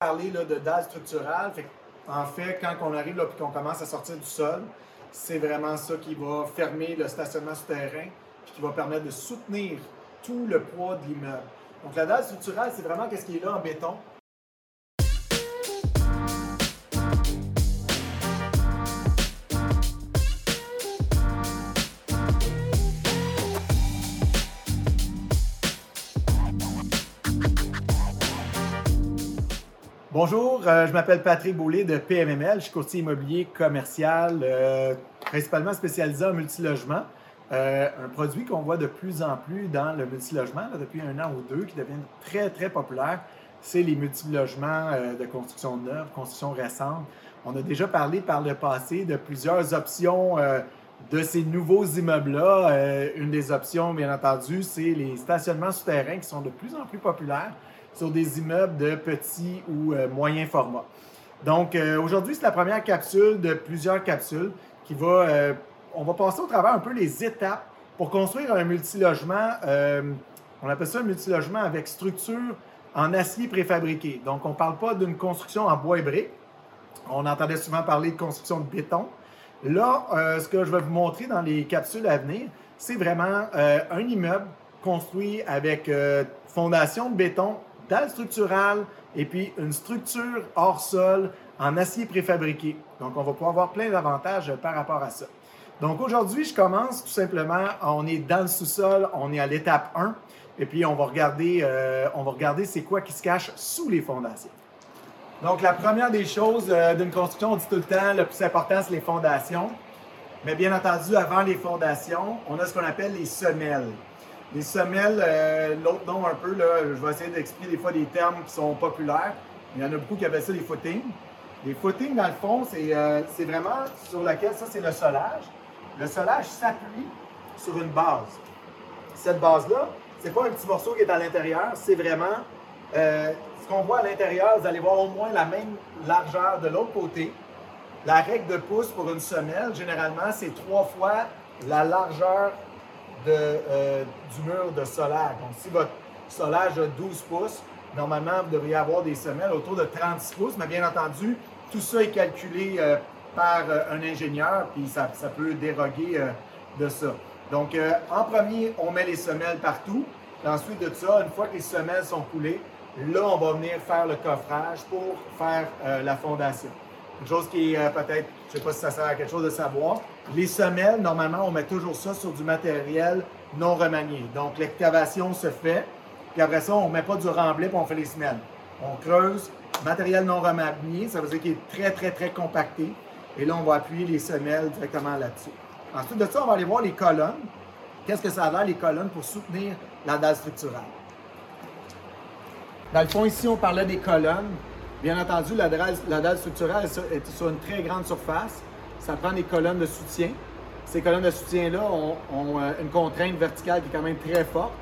parler de. Fait que, en fait, quand on arrive et qu'on commence à sortir du sol, c'est vraiment ça qui va fermer le stationnement souterrain puis qui va permettre de soutenir tout le poids de l'immeuble. Donc la dalle structurale, c'est vraiment ce qui est là en béton. Bonjour, euh, je m'appelle Patrick Boulay de PMML. Je suis courtier immobilier commercial, euh, principalement spécialisé en multilogement. Euh, un produit qu'on voit de plus en plus dans le multilogement depuis un an ou deux, qui devient très, très populaire, c'est les multilogements de construction neuve, construction récente. On a déjà parlé par le passé de plusieurs options de ces nouveaux immeubles-là. une des options, bien entendu, c'est les stationnements souterrains qui sont de plus en plus populaires sur des immeubles de petit ou euh, moyen format. Donc, euh, aujourd'hui, c'est la première capsule de plusieurs capsules qui va. Euh, on va passer au travers un peu les étapes pour construire un multilogement. on appelle ça un multilogement avec structure en acier préfabriqué. Donc, on ne parle pas d'une construction en bois et briques. On entendait souvent parler de construction de béton. Là, ce que je vais vous montrer dans les capsules à venir, c'est vraiment un immeuble construit avec fondation de béton dalle structurale et puis une structure hors sol en acier préfabriqué. Donc, on va pouvoir avoir plein d'avantages par rapport à ça. Donc, aujourd'hui, je commence tout simplement, on est dans le sous-sol, on est à l'étape 1, et puis on va regarder, euh, on va regarder c'est quoi qui se cache sous les fondations. Donc, la première des choses euh, d'une construction, on dit tout le temps, le plus important, c'est les fondations. Mais bien entendu, avant les fondations, on a ce qu'on appelle les semelles. Les semelles, euh, l'autre nom un peu, là, je vais essayer d'expliquer des fois des termes qui sont populaires. Il y en a beaucoup qui appellent ça des footings. Les footings, dans le fond, c'est euh, vraiment sur lequel, ça c'est le solage. Le solage s'appuie sur une base. Cette base-là, c'est pas un petit morceau qui est à l'intérieur, c'est vraiment euh, ce qu'on voit à l'intérieur. Vous allez voir au moins la même largeur de l'autre côté. La règle de pouce pour une semelle, généralement, c'est trois fois la largeur euh, du mur de solage. Donc, si votre solage a 12 pouces, normalement, vous devriez avoir des semelles autour de 36 pouces, mais bien entendu, tout ça est calculé euh, par euh, un ingénieur, puis ça, peut déroguer de ça. Donc, en premier, on met les semelles partout. ensuite de ça, une fois que les semelles sont coulées, là, on va venir faire le coffrage pour faire la fondation. Une chose qui est peut-être, je ne sais pas si ça sert à quelque chose de savoir, les semelles, normalement, on met toujours ça sur du matériel non remanié. Donc, l'excavation se fait, puis après ça, on ne met pas du remblai, puis on fait les semelles. On creuse, matériel non remanié, ça veut dire qu'il est très, très, très compacté. Et là, on va appuyer les semelles directement là-dessus. Ensuite de ça, on va aller voir les colonnes. Qu'est-ce que ça a l'air, les colonnes, pour soutenir la dalle structurale? Dans le fond, ici, on parlait des colonnes. Bien entendu, la dalle, la dalle structurelle est sur une très grande surface ça prend des colonnes de soutien. Ces colonnes de soutien-là ont, euh, une contrainte verticale qui est quand même très forte.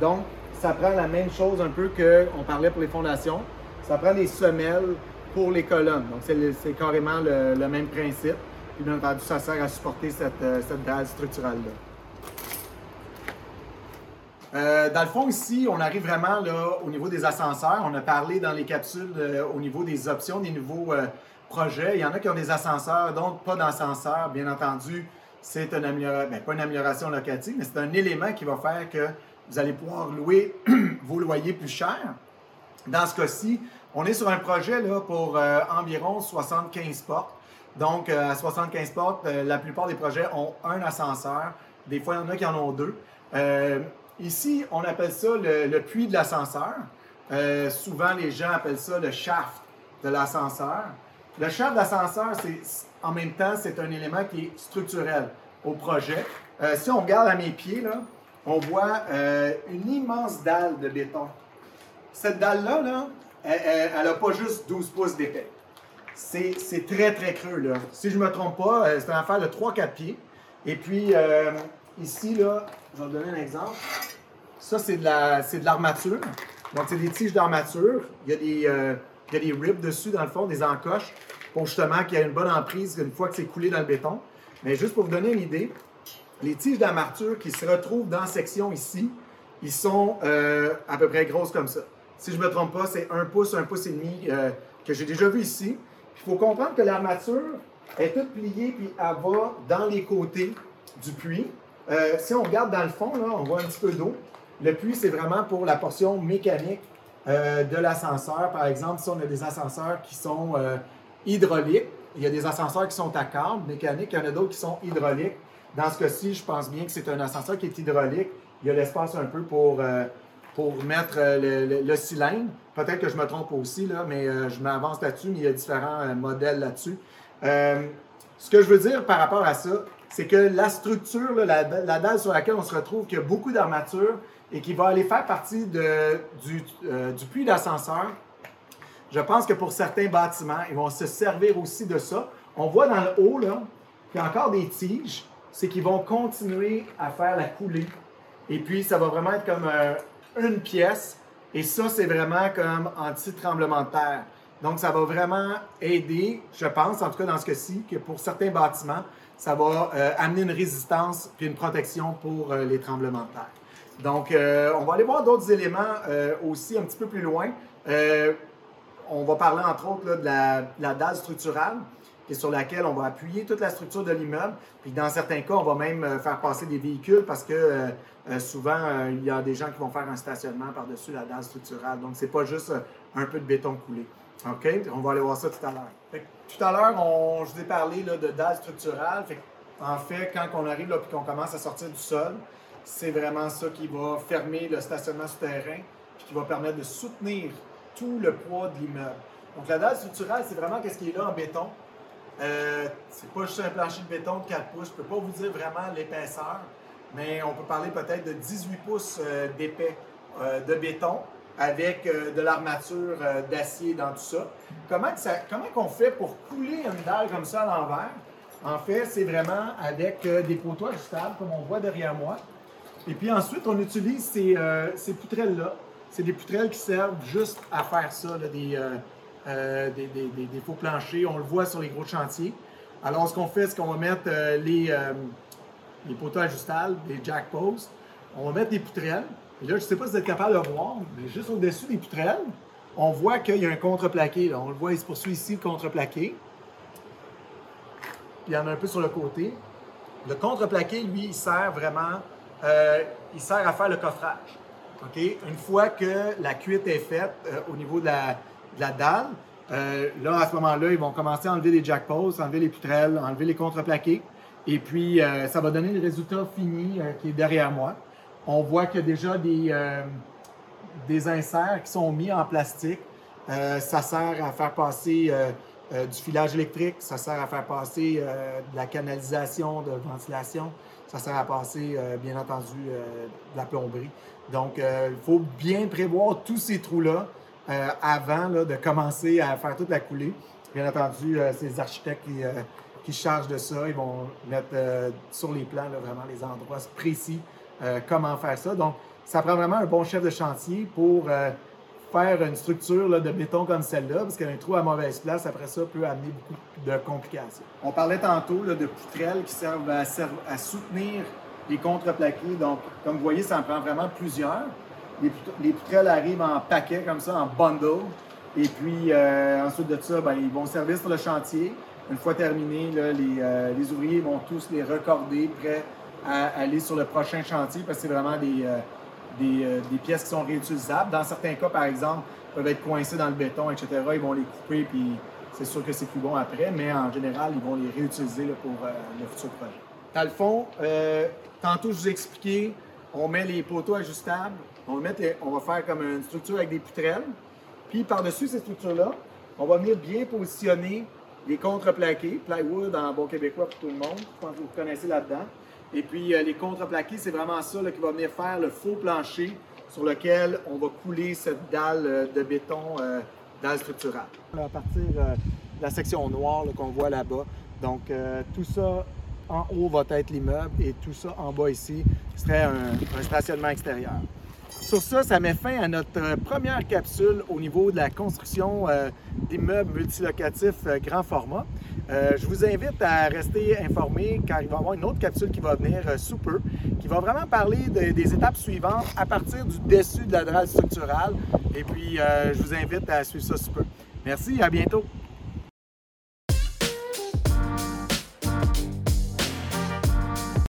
Donc, ça prend la même chose un peu qu'on parlait pour les fondations. Ça prend des semelles pour les colonnes. Donc, c'est carrément le, même principe. Puis, bien entendu, ça sert à supporter cette, euh, dalle structurale-là. Euh, dans le fond, ici, on arrive vraiment au niveau des ascenseurs. On a parlé dans les capsules au niveau des options, des nouveaux il y en a qui ont des ascenseurs, d'autres pas d'ascenseur. Bien entendu, c'est une amélioration, ben, pas une amélioration locative, mais c'est un élément qui va faire que vous allez pouvoir louer vos loyers plus cher. Dans ce cas-ci, on est sur un projet pour euh, environ 75 portes. Donc, euh, à 75 portes, euh, la plupart des projets ont un ascenseur. Des fois, il y en a qui en ont deux. Ici, on appelle ça le, puits de l'ascenseur. souvent, les gens appellent ça le shaft de l'ascenseur. Le shaft d'ascenseur, en même temps, c'est un élément qui est structurel au projet. Euh, si on regarde à mes pieds, là, on voit euh, une immense dalle de béton. Cette dalle-là, là, elle n'a pas juste 12 pouces d'épais. C'est très, très creux. Là. Si je ne me trompe pas, euh, c'est une affaire de 3-4 pieds. Et puis, ici, là, je vais vous donner un exemple. Ça, c'est de l'armature. Donc, c'est des tiges d'armature. Il y a des il y a des ribs dessus, dans le fond, des encoches, pour justement qu'il y ait une bonne emprise une fois que c'est coulé dans le béton. Mais juste pour vous donner une idée, les tiges d'armature qui se retrouvent dans la section ici, ils sont euh, à peu près grosses comme ça. si je ne me trompe pas, c'est un pouce, un pouce et demi que j'ai déjà vu ici. Il faut comprendre que l'armature est toute pliée puis elle va dans les côtés du puits. si on regarde dans le fond, là, on voit un petit peu d'eau. Le puits, c'est vraiment pour la portion mécanique de l'ascenseur. Par exemple, si on a des ascenseurs qui sont hydrauliques, il y a des ascenseurs qui sont à câble mécanique, il y en a d'autres qui sont hydrauliques. Dans ce cas-ci, je pense bien que c'est un ascenseur qui est hydraulique. Il y a l'espace un peu pour, euh, pour mettre euh, le, cylindre. Peut-être que je me trompe aussi, là, mais euh, je m'avance là-dessus, mais il y a différents modèles là-dessus. ce que je veux dire par rapport à ça, c'est que la structure, la, dalle sur laquelle on se retrouve, qui a beaucoup d'armature et qui va aller faire partie du, du puits d'ascenseur, je pense que pour certains bâtiments, ils vont se servir aussi de ça. On voit dans le haut, là, qu'il y a encore des tiges. C'est qu'ils vont continuer à faire la coulée. Et puis, ça va vraiment être comme euh, une pièce. Et ça, c'est vraiment comme anti-tremblement de terre. Donc, ça va vraiment aider, je pense, en tout cas dans ce cas-ci, que pour certains bâtiments, ça va euh, amener une résistance puis une protection pour euh, les tremblements de terre. Donc, on va aller voir d'autres éléments aussi un petit peu plus loin on va parler entre autres de, la, dalle structurale, sur laquelle on va appuyer toute la structure de l'immeuble. Puis dans certains cas, on va même euh, faire passer des véhicules parce que euh, euh, souvent, il y a des gens qui vont faire un stationnement par-dessus la dalle structurale. Donc, ce n'est pas juste un peu de béton coulé. OK? On va aller voir ça tout à l'heure. Tout à l'heure, je vous ai parlé de dalle structurale. en fait, quand on arrive et qu'on commence à sortir du sol, c'est vraiment ça qui va fermer le stationnement souterrain puis qui va permettre de soutenir tout le poids de l'immeuble. Donc la dalle structurale, c'est vraiment ce qui est là en béton. Euh, c'est pas juste un plancher de béton de 4 pouces. Je peux pas vous dire vraiment l'épaisseur, mais on peut parler peut-être de 18 pouces euh, d'épais euh, de béton avec de l'armature d'acier dans tout ça. Comment, ça, comment on fait pour couler une dalle comme ça à l'envers? En fait, c'est vraiment avec des poteaux ajustables, comme on voit derrière moi. Et puis ensuite, on utilise ces, ces poutrelles-là c'est des poutrelles qui servent juste à faire ça, euh, euh, des, faux planchers. On le voit sur les gros chantiers. Alors, ce qu'on fait, c'est qu'on va mettre euh, les, les poteaux ajustables, des jack posts. On va mettre des poutrelles. Et là, je ne sais pas si vous êtes capable de voir, mais juste au-dessus des poutrelles, on voit qu'il y a un contreplaqué. On le voit, il se poursuit ici, le contreplaqué. il y en a un peu sur le côté. Le contreplaqué, lui, il sert vraiment, il sert à faire le coffrage. Une fois que la cuite est faite euh, au niveau de la, dalle, euh, là, à ce moment-là, ils vont commencer à enlever les jackpots, enlever les poutrelles, enlever les contreplaqués. Et puis, euh, ça va donner le résultat fini qui est derrière moi. On voit qu'il y a déjà des, des inserts qui sont mis en plastique. ça sert à faire passer du filage électrique, ça sert à faire passer de la canalisation, de ventilation, ça sert à passer, bien entendu, de la plomberie. Donc, euh, il faut bien prévoir tous ces trous-là euh, avant de commencer à faire toute la coulée. Bien entendu, euh, ces architectes qui, chargent de ça, ils vont mettre sur les plans vraiment les endroits précis comment faire ça. Donc, ça prend vraiment un bon chef de chantier pour faire une structure de béton comme celle-là, parce qu'un trou à mauvaise place, après ça, peut amener beaucoup de complications. On parlait tantôt de poutrelles qui servent à soutenir les contreplaqués. Donc, comme vous voyez, ça en prend vraiment plusieurs. Les, poutrelles arrivent en paquet comme ça, en bundle. Et puis, euh, ensuite de ça, ben, ils vont servir sur le chantier. Une fois terminé, euh, les, ouvriers vont tous les recorder, prêts à aller sur le prochain chantier parce que c'est vraiment des, euh, des, pièces qui sont réutilisables. Dans certains cas, par exemple, peuvent être coincés dans le béton, etc. Ils vont les couper, puis c'est sûr que c'est plus bon après, mais en général, ils vont les réutiliser pour le futur projet. Dans le fond, Tantôt, je vous ai expliqué, on met les poteaux ajustables, on, va, on va faire comme une structure avec des poutrelles. Puis par-dessus ces structures-là, on va venir bien positionner les contreplaqués, plywood en bon québécois pour tout le monde. Je pense que vous connaissez là-dedans. Et puis euh, les contreplaqués, c'est vraiment ça qui va venir faire le faux plancher sur lequel on va couler cette dalle euh, de béton, euh, dalle structurale. À partir de la section noire qu'on voit là-bas. Donc tout ça en haut va être l'immeuble et tout ça en bas ici serait un, stationnement extérieur. Sur ça, ça met fin à notre euh, première capsule au niveau de la construction euh, d'immeubles multilocatifs euh, grand format. je vous invite à rester informé car il va y avoir une autre capsule qui va venir sous peu, qui va vraiment parler des étapes suivantes à partir du dessus de la dralle structurale. Et puis, je vous invite à suivre ça sous peu. Merci, à bientôt.